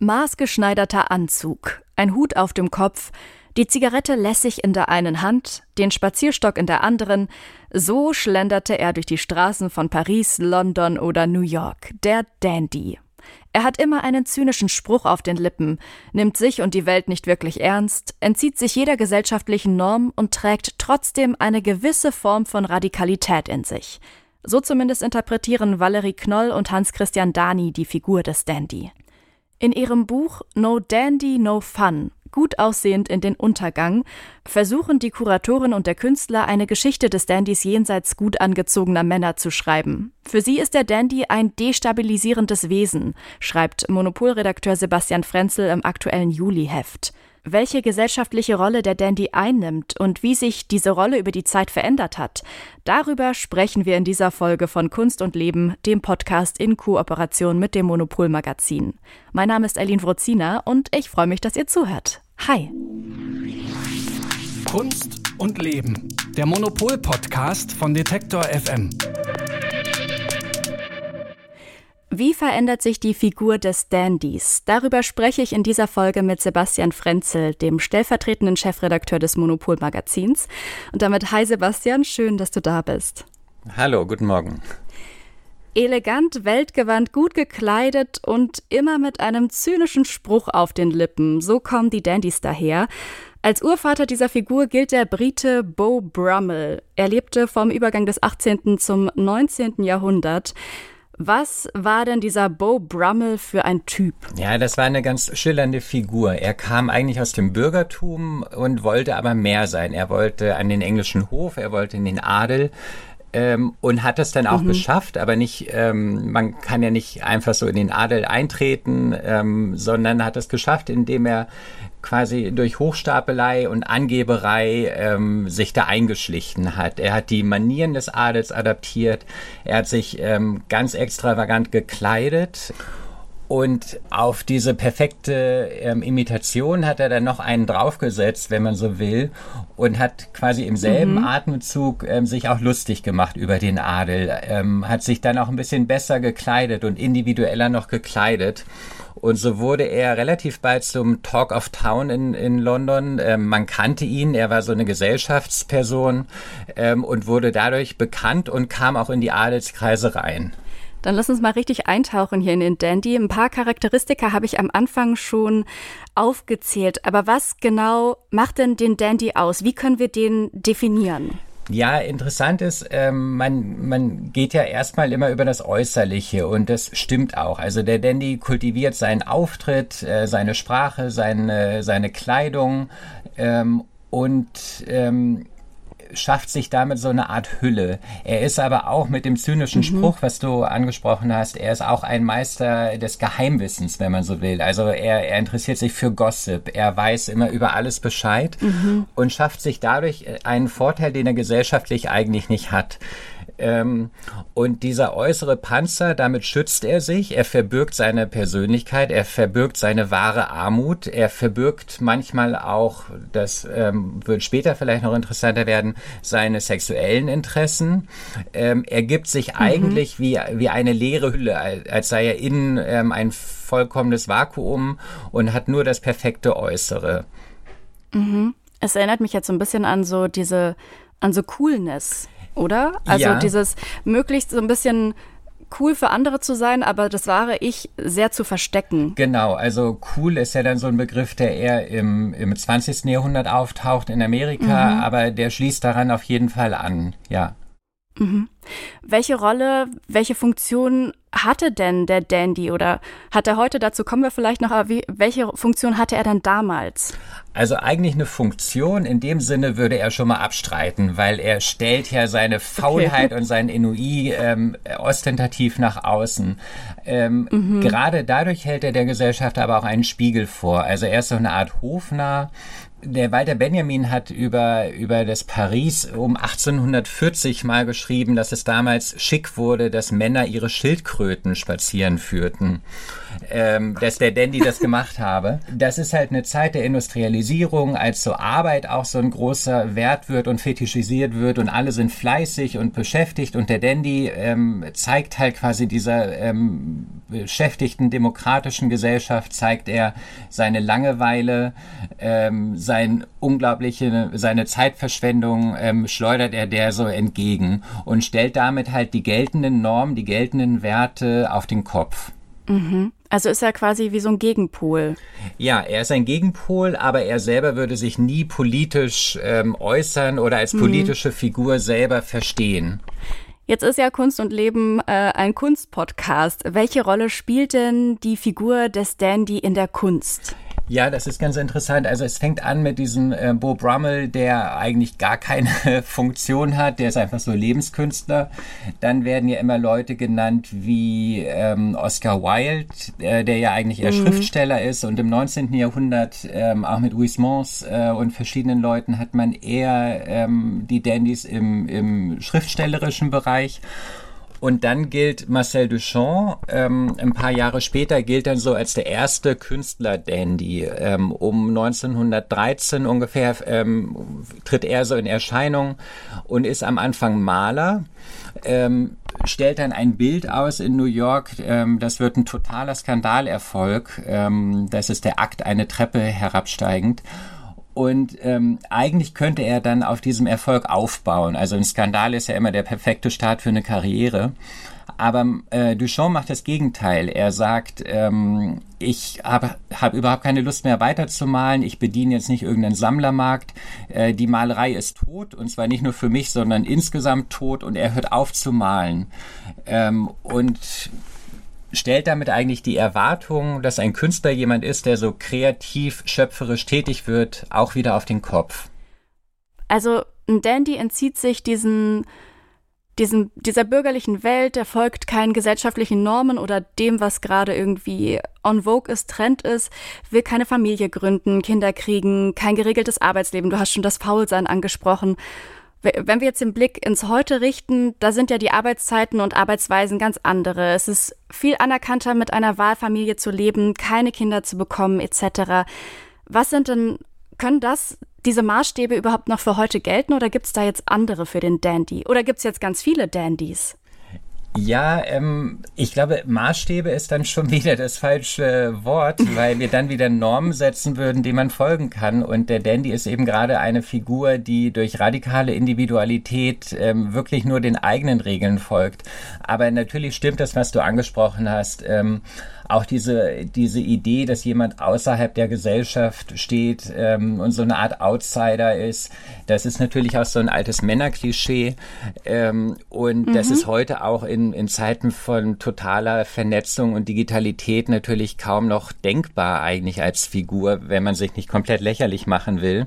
Maßgeschneiderter Anzug, ein Hut auf dem Kopf, die Zigarette lässig in der einen Hand, den Spazierstock in der anderen, so schlenderte er durch die Straßen von Paris, London oder New York, der Dandy. Er hat immer einen zynischen Spruch auf den Lippen, nimmt sich und die Welt nicht wirklich ernst, entzieht sich jeder gesellschaftlichen Norm und trägt trotzdem eine gewisse Form von Radikalität in sich. So zumindest interpretieren Valerie Knoll und Hans-Christian Dani die Figur des Dandy. In ihrem Buch No Dandy, No Fun gut aussehend in den Untergang, versuchen die Kuratorin und der Künstler eine Geschichte des Dandys jenseits gut angezogener Männer zu schreiben. Für sie ist der Dandy ein destabilisierendes Wesen, schreibt Monopolredakteur Sebastian Frenzel im aktuellen Juli-Heft. Welche gesellschaftliche Rolle der Dandy einnimmt und wie sich diese Rolle über die Zeit verändert hat, darüber sprechen wir in dieser Folge von Kunst und Leben, dem Podcast in Kooperation mit dem Monopol Magazin. Mein Name ist Eileen Wrozina und ich freue mich, dass ihr zuhört. Hi. Kunst und Leben, der Monopol Podcast von Detektor FM. Wie verändert sich die Figur des Dandys? Darüber spreche ich in dieser Folge mit Sebastian Frenzel, dem stellvertretenden Chefredakteur des Monopol Magazins. Und damit hi Sebastian, schön, dass du da bist. Hallo, guten Morgen. Elegant, weltgewandt, gut gekleidet und immer mit einem zynischen Spruch auf den Lippen. So kommen die Dandys daher. Als Urvater dieser Figur gilt der Brite Beau Brummel. Er lebte vom Übergang des 18. zum 19. Jahrhundert. Was war denn dieser Beau Brummel für ein Typ? Ja, das war eine ganz schillernde Figur. Er kam eigentlich aus dem Bürgertum und wollte aber mehr sein. Er wollte an den englischen Hof, er wollte in den Adel ähm, und hat es dann auch mhm. geschafft, aber nicht, ähm, man kann ja nicht einfach so in den Adel eintreten, ähm, sondern hat es geschafft, indem er quasi durch Hochstapelei und Angeberei ähm, sich da eingeschlichen hat. Er hat die Manieren des Adels adaptiert, er hat sich ähm, ganz extravagant gekleidet. Und auf diese perfekte ähm, Imitation hat er dann noch einen draufgesetzt, wenn man so will, und hat quasi im selben mhm. Atemzug ähm, sich auch lustig gemacht über den Adel, ähm, hat sich dann auch ein bisschen besser gekleidet und individueller noch gekleidet. Und so wurde er relativ bald zum Talk of Town in, in London. Ähm, man kannte ihn, er war so eine Gesellschaftsperson ähm, und wurde dadurch bekannt und kam auch in die Adelskreise rein. Dann lass uns mal richtig eintauchen hier in den Dandy. Ein paar Charakteristika habe ich am Anfang schon aufgezählt. Aber was genau macht denn den Dandy aus? Wie können wir den definieren? Ja, interessant ist, ähm, man, man geht ja erstmal immer über das Äußerliche und das stimmt auch. Also der Dandy kultiviert seinen Auftritt, äh, seine Sprache, seine, seine Kleidung ähm, und ähm, schafft sich damit so eine Art Hülle. Er ist aber auch mit dem zynischen mhm. Spruch, was du angesprochen hast, er ist auch ein Meister des Geheimwissens, wenn man so will. Also er, er interessiert sich für Gossip, er weiß immer über alles Bescheid mhm. und schafft sich dadurch einen Vorteil, den er gesellschaftlich eigentlich nicht hat. Ähm, und dieser äußere Panzer, damit schützt er sich, er verbirgt seine Persönlichkeit, er verbirgt seine wahre Armut, er verbirgt manchmal auch, das ähm, wird später vielleicht noch interessanter werden, seine sexuellen Interessen. Ähm, er gibt sich mhm. eigentlich wie, wie eine leere Hülle, als sei er innen ähm, ein vollkommenes Vakuum und hat nur das perfekte Äußere. Mhm. Es erinnert mich jetzt so ein bisschen an so diese, an so Coolness oder? Also ja. dieses möglichst so ein bisschen cool für andere zu sein, aber das wahre Ich sehr zu verstecken. Genau, also cool ist ja dann so ein Begriff, der eher im, im 20. Jahrhundert auftaucht in Amerika, mhm. aber der schließt daran auf jeden Fall an, ja. Mhm. Welche Rolle, welche Funktion hatte denn der Dandy oder hat er heute, dazu kommen wir vielleicht noch, aber wie, welche Funktion hatte er denn damals? Also eigentlich eine Funktion, in dem Sinne würde er schon mal abstreiten, weil er stellt ja seine Faulheit okay. und sein Enui ähm, ostentativ nach außen. Ähm, mhm. Gerade dadurch hält er der Gesellschaft aber auch einen Spiegel vor. Also er ist so eine Art Hofnarr, der Walter Benjamin hat über, über das Paris um 1840 mal geschrieben, dass es damals schick wurde, dass Männer ihre Schildkröten spazieren führten. Ähm, dass der Dandy das gemacht habe. Das ist halt eine Zeit der Industrialisierung, als so Arbeit auch so ein großer Wert wird und fetischisiert wird und alle sind fleißig und beschäftigt und der Dandy ähm, zeigt halt quasi dieser ähm, beschäftigten demokratischen Gesellschaft, zeigt er seine Langeweile, ähm, sein unglaubliche, seine Zeitverschwendung ähm, schleudert er der so entgegen und stellt damit halt die geltenden Normen, die geltenden Werte auf den Kopf. Mhm. Also ist er quasi wie so ein Gegenpol. Ja, er ist ein Gegenpol, aber er selber würde sich nie politisch ähm, äußern oder als mhm. politische mhm. Figur selber verstehen. Jetzt ist ja Kunst und Leben äh, ein Kunstpodcast. Welche Rolle spielt denn die Figur des Dandy in der Kunst? Ja, das ist ganz interessant. Also es fängt an mit diesem äh, Bo Brummel, der eigentlich gar keine Funktion hat, der ist einfach so Lebenskünstler. Dann werden ja immer Leute genannt wie ähm, Oscar Wilde, äh, der ja eigentlich eher mhm. Schriftsteller ist. Und im 19. Jahrhundert ähm, auch mit Huysmans äh, und verschiedenen Leuten hat man eher ähm, die Dandys im, im schriftstellerischen Bereich. Und dann gilt Marcel Duchamp, ähm, ein paar Jahre später gilt dann so als der erste Künstler-Dandy. Ähm, um 1913 ungefähr ähm, tritt er so in Erscheinung und ist am Anfang Maler. Ähm, stellt dann ein Bild aus in New York. Ähm, das wird ein totaler Skandalerfolg. Ähm, das ist der Akt, eine Treppe herabsteigend. Und ähm, eigentlich könnte er dann auf diesem Erfolg aufbauen. Also ein Skandal ist ja immer der perfekte Start für eine Karriere. Aber äh, Duchamp macht das Gegenteil. Er sagt, ähm, ich habe hab überhaupt keine Lust mehr weiterzumalen. Ich bediene jetzt nicht irgendeinen Sammlermarkt. Äh, die Malerei ist tot und zwar nicht nur für mich, sondern insgesamt tot und er hört auf zu malen. Ähm, und stellt damit eigentlich die Erwartung, dass ein Künstler jemand ist, der so kreativ, schöpferisch tätig wird, auch wieder auf den Kopf. Also ein Dandy entzieht sich diesen, diesen, dieser bürgerlichen Welt, der folgt keinen gesellschaftlichen Normen oder dem, was gerade irgendwie on vogue ist, Trend ist, will keine Familie gründen, Kinder kriegen, kein geregeltes Arbeitsleben. Du hast schon das Faulsein angesprochen. Wenn wir jetzt den Blick ins Heute richten, da sind ja die Arbeitszeiten und Arbeitsweisen ganz andere. Es ist viel anerkannter, mit einer Wahlfamilie zu leben, keine Kinder zu bekommen, etc. Was sind denn, können das, diese Maßstäbe überhaupt noch für heute gelten oder gibt es da jetzt andere für den Dandy? Oder gibt es jetzt ganz viele Dandys? Ja, ähm, ich glaube, Maßstäbe ist dann schon wieder das falsche Wort, weil wir dann wieder Normen setzen würden, denen man folgen kann. Und der Dandy ist eben gerade eine Figur, die durch radikale Individualität ähm, wirklich nur den eigenen Regeln folgt. Aber natürlich stimmt das, was du angesprochen hast. Ähm, auch diese, diese Idee, dass jemand außerhalb der Gesellschaft steht ähm, und so eine Art Outsider ist, das ist natürlich auch so ein altes Männerklischee. Ähm, und mhm. das ist heute auch in, in Zeiten von totaler Vernetzung und Digitalität natürlich kaum noch denkbar eigentlich als Figur, wenn man sich nicht komplett lächerlich machen will.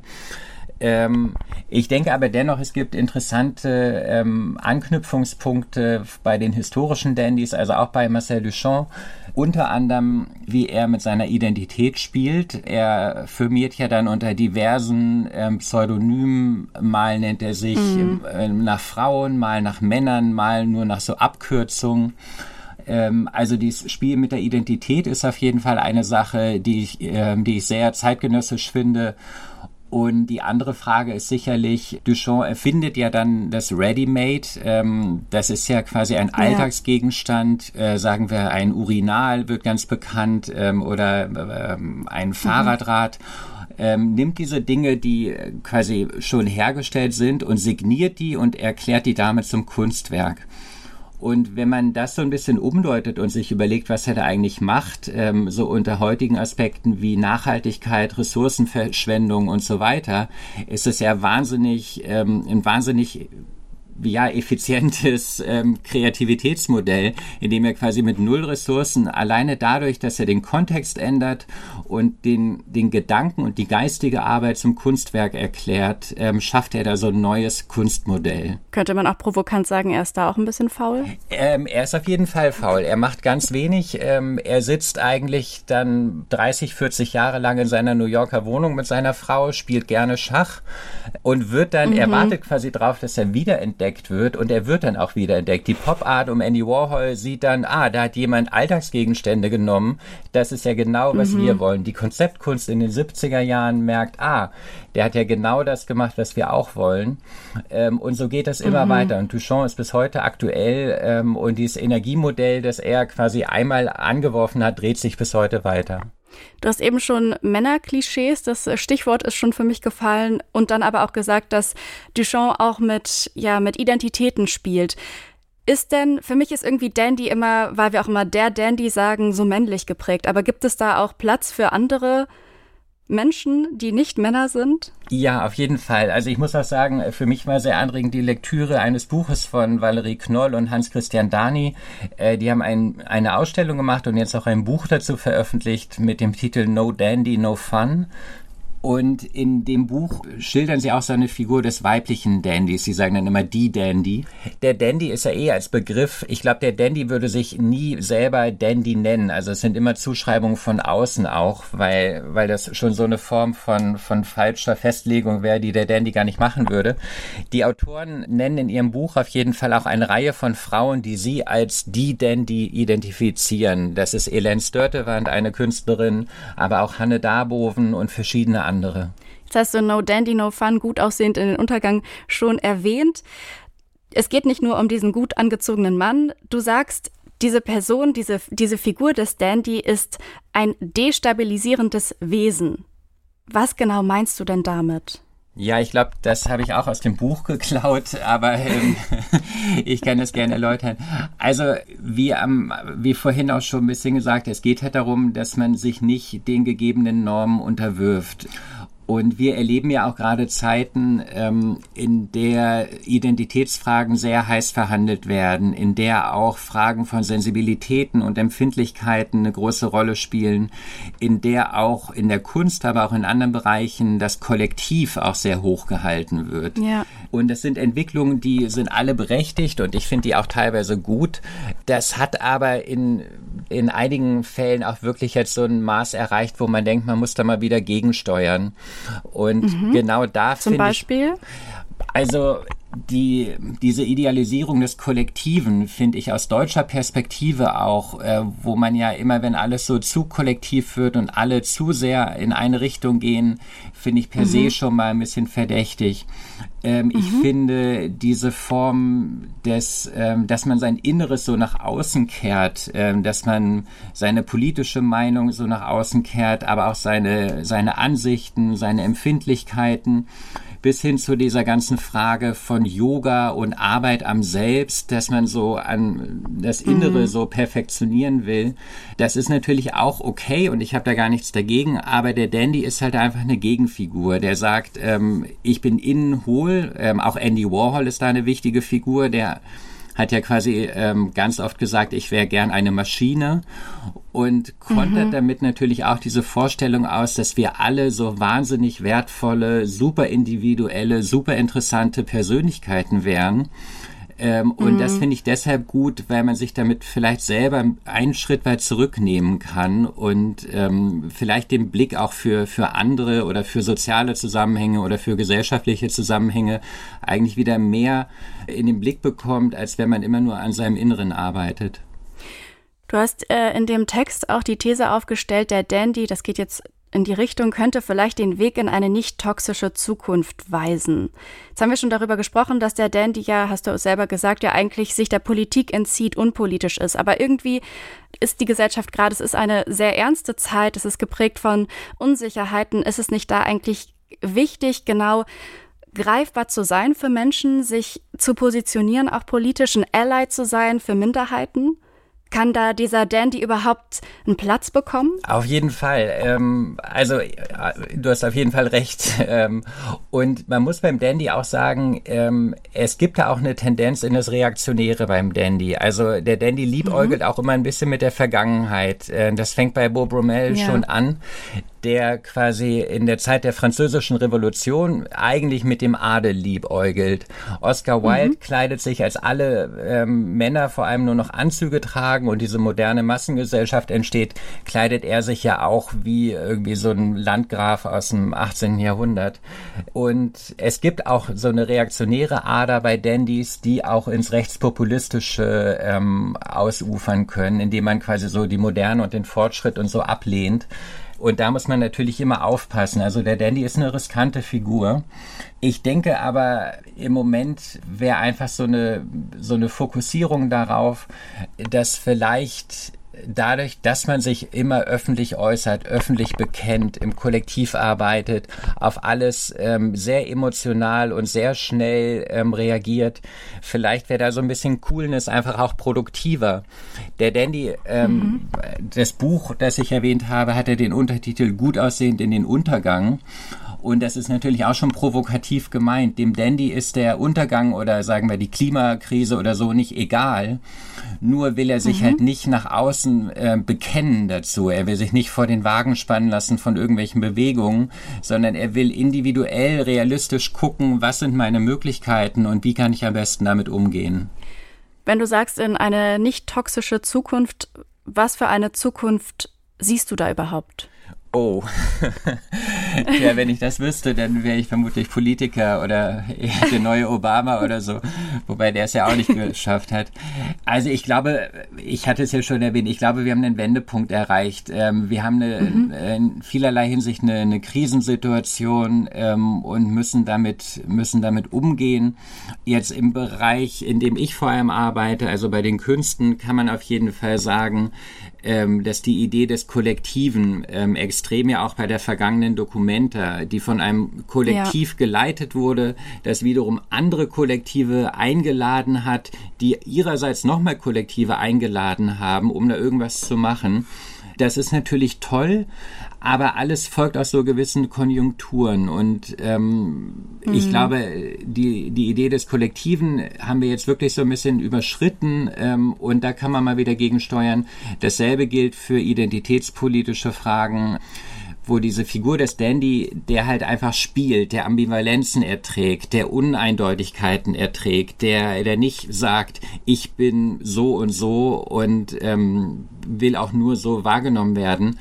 Ähm, ich denke aber dennoch, es gibt interessante ähm, Anknüpfungspunkte bei den historischen Dandys, also auch bei Marcel Duchamp. Unter anderem, wie er mit seiner Identität spielt. Er firmiert ja dann unter diversen ähm, Pseudonymen. Mal nennt er sich mhm. äh, nach Frauen, mal nach Männern, mal nur nach so Abkürzungen ähm, also dieses Spiel mit der Identität ist auf jeden Fall eine Sache, die ich, äh, die ich sehr zeitgenössisch finde und die andere Frage ist sicherlich, Duchamp erfindet ja dann das Ready-Made. Ähm, das ist ja quasi ein ja. Alltagsgegenstand, äh, sagen wir ein Urinal wird ganz bekannt ähm, oder ähm, ein mhm. Fahrradrad. Ähm, nimmt diese Dinge, die quasi schon hergestellt sind und signiert die und erklärt die damit zum Kunstwerk. Und wenn man das so ein bisschen umdeutet und sich überlegt, was er da eigentlich macht, ähm, so unter heutigen Aspekten wie Nachhaltigkeit, Ressourcenverschwendung und so weiter, ist es ja wahnsinnig, ähm, ein wahnsinnig ja, effizientes ähm, Kreativitätsmodell, in dem er quasi mit null Ressourcen alleine dadurch, dass er den Kontext ändert und den, den Gedanken und die geistige Arbeit zum Kunstwerk erklärt, ähm, schafft er da so ein neues Kunstmodell. Könnte man auch provokant sagen, er ist da auch ein bisschen faul? Ähm, er ist auf jeden Fall faul. Er macht ganz wenig. Ähm, er sitzt eigentlich dann 30, 40 Jahre lang in seiner New Yorker Wohnung mit seiner Frau, spielt gerne Schach und wird dann, mhm. er wartet quasi drauf, dass er wiederentdeckt wiederentdeckt wird und er wird dann auch wiederentdeckt. Die Pop-Art um Andy Warhol sieht dann, ah, da hat jemand Alltagsgegenstände genommen. Das ist ja genau, was mhm. wir wollen. Die Konzeptkunst in den 70er Jahren merkt, ah, der hat ja genau das gemacht, was wir auch wollen. Ähm, und so geht das immer mhm. weiter. Und Duchamp ist bis heute aktuell ähm, und dieses Energiemodell, das er quasi einmal angeworfen hat, dreht sich bis heute weiter. Du hast eben schon Männerklischees, das Stichwort ist schon für mich gefallen und dann aber auch gesagt, dass Duchamp auch mit, ja, mit Identitäten spielt. Ist denn, für mich ist irgendwie Dandy immer, weil wir auch immer der Dandy sagen, so männlich geprägt, aber gibt es da auch Platz für andere Menschen, die nicht Männer sind? Ja, auf jeden Fall. Also ich muss auch sagen, für mich war sehr anregend die Lektüre eines Buches von Valerie Knoll und Hans-Christian Dani. Äh, die haben ein, eine Ausstellung gemacht und jetzt auch ein Buch dazu veröffentlicht mit dem Titel No Dandy, No Fun. Und in dem Buch schildern sie auch so eine Figur des weiblichen Dandys. Sie sagen dann immer die Dandy. Der Dandy ist ja eh als Begriff. Ich glaube, der Dandy würde sich nie selber Dandy nennen. Also es sind immer Zuschreibungen von außen auch, weil, weil das schon so eine Form von, von falscher Festlegung wäre, die der Dandy gar nicht machen würde. Die Autoren nennen in ihrem Buch auf jeden Fall auch eine Reihe von Frauen, die sie als die Dandy identifizieren. Das ist Elaine Störtewand, eine Künstlerin, aber auch Hanne Darboven und verschiedene andere. Jetzt hast du No Dandy, No Fun gut aussehend in den Untergang schon erwähnt. Es geht nicht nur um diesen gut angezogenen Mann. Du sagst, diese Person, diese, diese Figur des Dandy ist ein destabilisierendes Wesen. Was genau meinst du denn damit? Ja, ich glaube, das habe ich auch aus dem Buch geklaut, aber ähm, ich kann das gerne erläutern. Also, wie, am, wie vorhin auch schon ein bisschen gesagt, es geht halt darum, dass man sich nicht den gegebenen Normen unterwirft. Und wir erleben ja auch gerade Zeiten, ähm, in der Identitätsfragen sehr heiß verhandelt werden, in der auch Fragen von Sensibilitäten und Empfindlichkeiten eine große Rolle spielen, in der auch in der Kunst, aber auch in anderen Bereichen das Kollektiv auch sehr hoch gehalten wird. Ja. Und das sind Entwicklungen, die sind alle berechtigt und ich finde die auch teilweise gut. Das hat aber in, in einigen Fällen auch wirklich jetzt so ein Maß erreicht, wo man denkt, man muss da mal wieder gegensteuern. Und mhm. genau da Zum Beispiel? Ich, also die, diese Idealisierung des Kollektiven finde ich aus deutscher Perspektive auch, äh, wo man ja immer, wenn alles so zu kollektiv wird und alle zu sehr in eine Richtung gehen, finde ich per mhm. se schon mal ein bisschen verdächtig. Ähm, mhm. Ich finde diese Form des, ähm, dass man sein Inneres so nach außen kehrt, ähm, dass man seine politische Meinung so nach außen kehrt, aber auch seine, seine Ansichten, seine Empfindlichkeiten bis hin zu dieser ganzen Frage von Yoga und Arbeit am Selbst, dass man so an das Innere mhm. so perfektionieren will. Das ist natürlich auch okay und ich habe da gar nichts dagegen, aber der Dandy ist halt einfach eine Gegenfigur, der sagt, ähm, ich bin innen hohl, ähm, auch Andy Warhol ist da eine wichtige Figur, der hat ja quasi ähm, ganz oft gesagt, ich wäre gern eine Maschine und kontert mhm. damit natürlich auch diese Vorstellung aus, dass wir alle so wahnsinnig wertvolle, super individuelle, super interessante Persönlichkeiten wären. Ähm, und mhm. das finde ich deshalb gut, weil man sich damit vielleicht selber einen Schritt weit zurücknehmen kann und ähm, vielleicht den Blick auch für, für andere oder für soziale Zusammenhänge oder für gesellschaftliche Zusammenhänge eigentlich wieder mehr in den Blick bekommt, als wenn man immer nur an seinem Inneren arbeitet. Du hast äh, in dem Text auch die These aufgestellt, der Dandy, das geht jetzt in die Richtung könnte vielleicht den Weg in eine nicht toxische Zukunft weisen. Jetzt haben wir schon darüber gesprochen, dass der Dandy ja, hast du selber gesagt, ja eigentlich sich der Politik entzieht, unpolitisch ist. Aber irgendwie ist die Gesellschaft gerade, es ist eine sehr ernste Zeit, es ist geprägt von Unsicherheiten. Ist es nicht da eigentlich wichtig, genau greifbar zu sein für Menschen, sich zu positionieren, auch politisch ein Ally zu sein für Minderheiten? Kann da dieser Dandy überhaupt einen Platz bekommen? Auf jeden Fall. Ähm, also äh, du hast auf jeden Fall recht. Ähm, und man muss beim Dandy auch sagen, ähm, es gibt da auch eine Tendenz in das Reaktionäre beim Dandy. Also der Dandy liebäugelt mhm. auch immer ein bisschen mit der Vergangenheit. Äh, das fängt bei Bob Rommel ja. schon an der quasi in der Zeit der französischen Revolution eigentlich mit dem Adel liebäugelt. Oscar Wilde mhm. kleidet sich, als alle ähm, Männer vor allem nur noch Anzüge tragen und diese moderne Massengesellschaft entsteht, kleidet er sich ja auch wie irgendwie so ein Landgraf aus dem 18. Jahrhundert. Und es gibt auch so eine reaktionäre Ader bei Dandys, die auch ins Rechtspopulistische ähm, ausufern können, indem man quasi so die Moderne und den Fortschritt und so ablehnt. Und da muss man natürlich immer aufpassen. Also der Dandy ist eine riskante Figur. Ich denke aber im Moment wäre einfach so eine, so eine Fokussierung darauf, dass vielleicht dadurch, dass man sich immer öffentlich äußert, öffentlich bekennt, im Kollektiv arbeitet, auf alles ähm, sehr emotional und sehr schnell ähm, reagiert, vielleicht wäre da so ein bisschen Coolness einfach auch produktiver. Der Dandy, ähm, mhm. das Buch, das ich erwähnt habe, hatte den Untertitel Gut aussehend in den Untergang. Und das ist natürlich auch schon provokativ gemeint. Dem Dandy ist der Untergang oder sagen wir die Klimakrise oder so nicht egal. Nur will er sich mhm. halt nicht nach außen äh, bekennen dazu. Er will sich nicht vor den Wagen spannen lassen von irgendwelchen Bewegungen, sondern er will individuell, realistisch gucken, was sind meine Möglichkeiten und wie kann ich am besten damit umgehen. Wenn du sagst, in eine nicht toxische Zukunft, was für eine Zukunft siehst du da überhaupt? Oh, ja, wenn ich das wüsste, dann wäre ich vermutlich Politiker oder der neue Obama oder so, wobei der es ja auch nicht geschafft hat. Also ich glaube, ich hatte es ja schon erwähnt, ich glaube, wir haben einen Wendepunkt erreicht. Ähm, wir haben eine, mhm. in vielerlei Hinsicht eine, eine Krisensituation ähm, und müssen damit, müssen damit umgehen. Jetzt im Bereich, in dem ich vor allem arbeite, also bei den Künsten, kann man auf jeden Fall sagen, ähm, dass die Idee des Kollektiven ähm, extrem ja auch bei der vergangenen Documenta, die von einem Kollektiv ja. geleitet wurde, das wiederum andere Kollektive eingeladen hat, die ihrerseits nochmal Kollektive eingeladen haben, um da irgendwas zu machen. Das ist natürlich toll, aber alles folgt aus so gewissen Konjunkturen. Und ähm, mhm. ich glaube, die, die Idee des Kollektiven haben wir jetzt wirklich so ein bisschen überschritten ähm, und da kann man mal wieder gegensteuern. Dasselbe gilt für identitätspolitische Fragen wo diese Figur des Dandy, der halt einfach spielt, der Ambivalenzen erträgt, der Uneindeutigkeiten erträgt, der, der nicht sagt, ich bin so und so und ähm, will auch nur so wahrgenommen werden.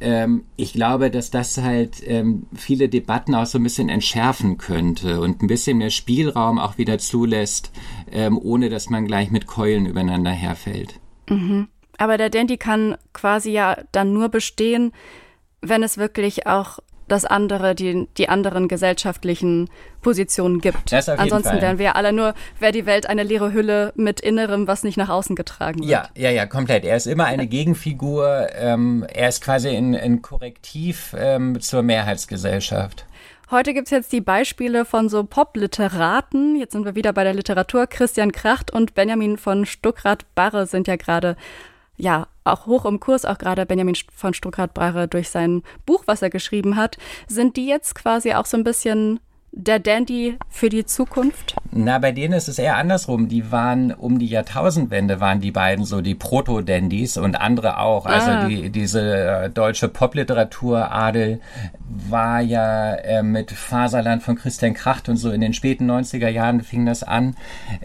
Ähm, ich glaube, dass das halt ähm, viele Debatten auch so ein bisschen entschärfen könnte und ein bisschen mehr Spielraum auch wieder zulässt, ähm, ohne dass man gleich mit Keulen übereinander herfällt. Mhm. Aber der Dandy kann quasi ja dann nur bestehen, wenn es wirklich auch das andere, die, die anderen gesellschaftlichen Positionen gibt. Ansonsten Fall. wären wir alle nur, wäre die Welt eine leere Hülle mit Innerem, was nicht nach außen getragen wird. Ja, ja, ja, komplett. Er ist immer eine Gegenfigur. Ähm, er ist quasi ein, ein Korrektiv ähm, zur Mehrheitsgesellschaft. Heute gibt's jetzt die Beispiele von so Pop-Literaten. Jetzt sind wir wieder bei der Literatur. Christian Kracht und Benjamin von Stuckrad-Barre sind ja gerade ja, auch hoch im Kurs, auch gerade Benjamin von Stuckrad-Barre durch sein Buch, was er geschrieben hat, sind die jetzt quasi auch so ein bisschen der Dandy für die Zukunft? Na, bei denen ist es eher andersrum. Die waren um die Jahrtausendwende waren die beiden so die Proto-Dandys und andere auch. Also ah. die, diese äh, deutsche Popliteratur Adel war ja äh, mit Faserland von Christian Kracht und so in den späten 90er Jahren fing das an,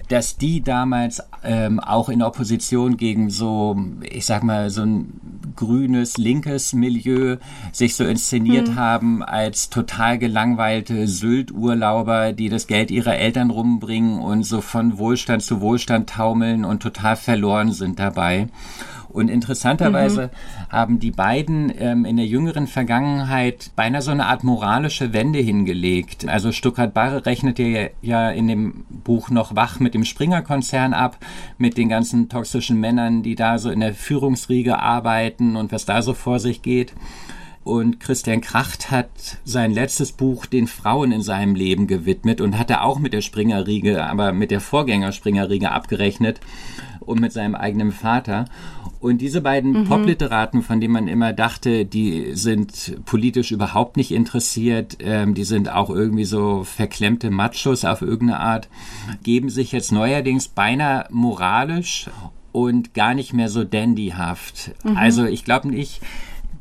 dass die damals ähm, auch in Opposition gegen so, ich sag mal, so ein grünes, linkes Milieu sich so inszeniert hm. haben als total gelangweilte Sylt-Urlauber, die das Geld ihrer Eltern rumbringen und so von Wohlstand zu Wohlstand taumeln und total verloren sind dabei. Und interessanterweise mhm. haben die beiden ähm, in der jüngeren Vergangenheit beinahe so eine Art moralische Wende hingelegt. Also Stuttgart Barre rechnet ja, ja in dem Buch noch wach mit dem Springer-Konzern ab, mit den ganzen toxischen Männern, die da so in der Führungsriege arbeiten und was da so vor sich geht. Und Christian Kracht hat sein letztes Buch den Frauen in seinem Leben gewidmet und hatte auch mit der Springerriege, aber mit der Vorgänger Springerriege abgerechnet und mit seinem eigenen Vater. Und diese beiden mhm. Popliteraten, von denen man immer dachte, die sind politisch überhaupt nicht interessiert, ähm, die sind auch irgendwie so verklemmte Machos auf irgendeine Art, geben sich jetzt neuerdings beinahe moralisch und gar nicht mehr so dandyhaft. Mhm. Also ich glaube nicht,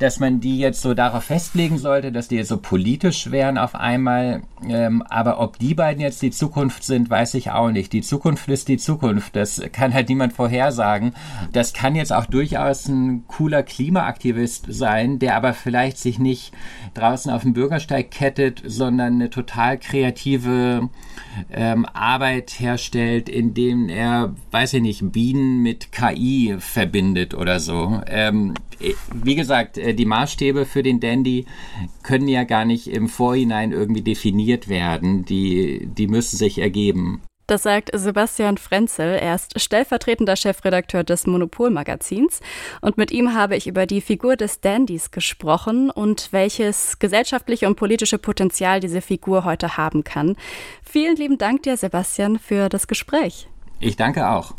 dass man die jetzt so darauf festlegen sollte, dass die jetzt so politisch wären auf einmal. Ähm, aber ob die beiden jetzt die Zukunft sind, weiß ich auch nicht. Die Zukunft ist die Zukunft. Das kann halt niemand vorhersagen. Das kann jetzt auch durchaus ein cooler Klimaaktivist sein, der aber vielleicht sich nicht draußen auf dem Bürgersteig kettet, sondern eine total kreative ähm, Arbeit herstellt, indem er, weiß ich nicht, Bienen mit KI verbindet oder so. Ähm, wie gesagt, äh, die Maßstäbe für den Dandy können ja gar nicht im Vorhinein irgendwie definiert werden. Die, die müssen sich ergeben. Das sagt Sebastian Frenzel. Er ist stellvertretender Chefredakteur des Monopol-Magazins. Und mit ihm habe ich über die Figur des Dandys gesprochen und welches gesellschaftliche und politische Potenzial diese Figur heute haben kann. Vielen lieben Dank dir, Sebastian, für das Gespräch. Ich danke auch.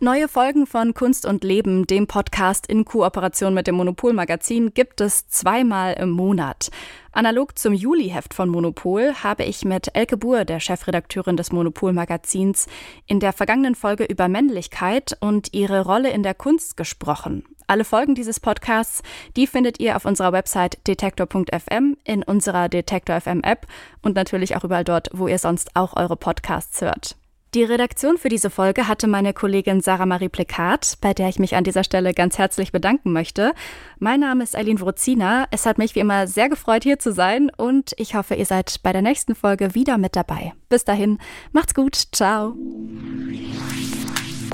Neue Folgen von Kunst und Leben, dem Podcast in Kooperation mit dem Monopol Magazin, gibt es zweimal im Monat. Analog zum Juli-Heft von Monopol habe ich mit Elke Buhr, der Chefredakteurin des Monopol Magazins, in der vergangenen Folge über Männlichkeit und ihre Rolle in der Kunst gesprochen. Alle Folgen dieses Podcasts, die findet ihr auf unserer Website detektor.fm, in unserer Detektor FM App und natürlich auch überall dort, wo ihr sonst auch eure Podcasts hört. Die Redaktion für diese Folge hatte meine Kollegin Sarah Marie Plekat, bei der ich mich an dieser Stelle ganz herzlich bedanken möchte. Mein Name ist Eileen Wrozina. Es hat mich wie immer sehr gefreut, hier zu sein und ich hoffe, ihr seid bei der nächsten Folge wieder mit dabei. Bis dahin, macht's gut. Ciao.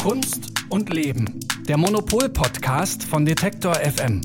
Kunst und Leben. Der Monopol-Podcast von Detektor FM.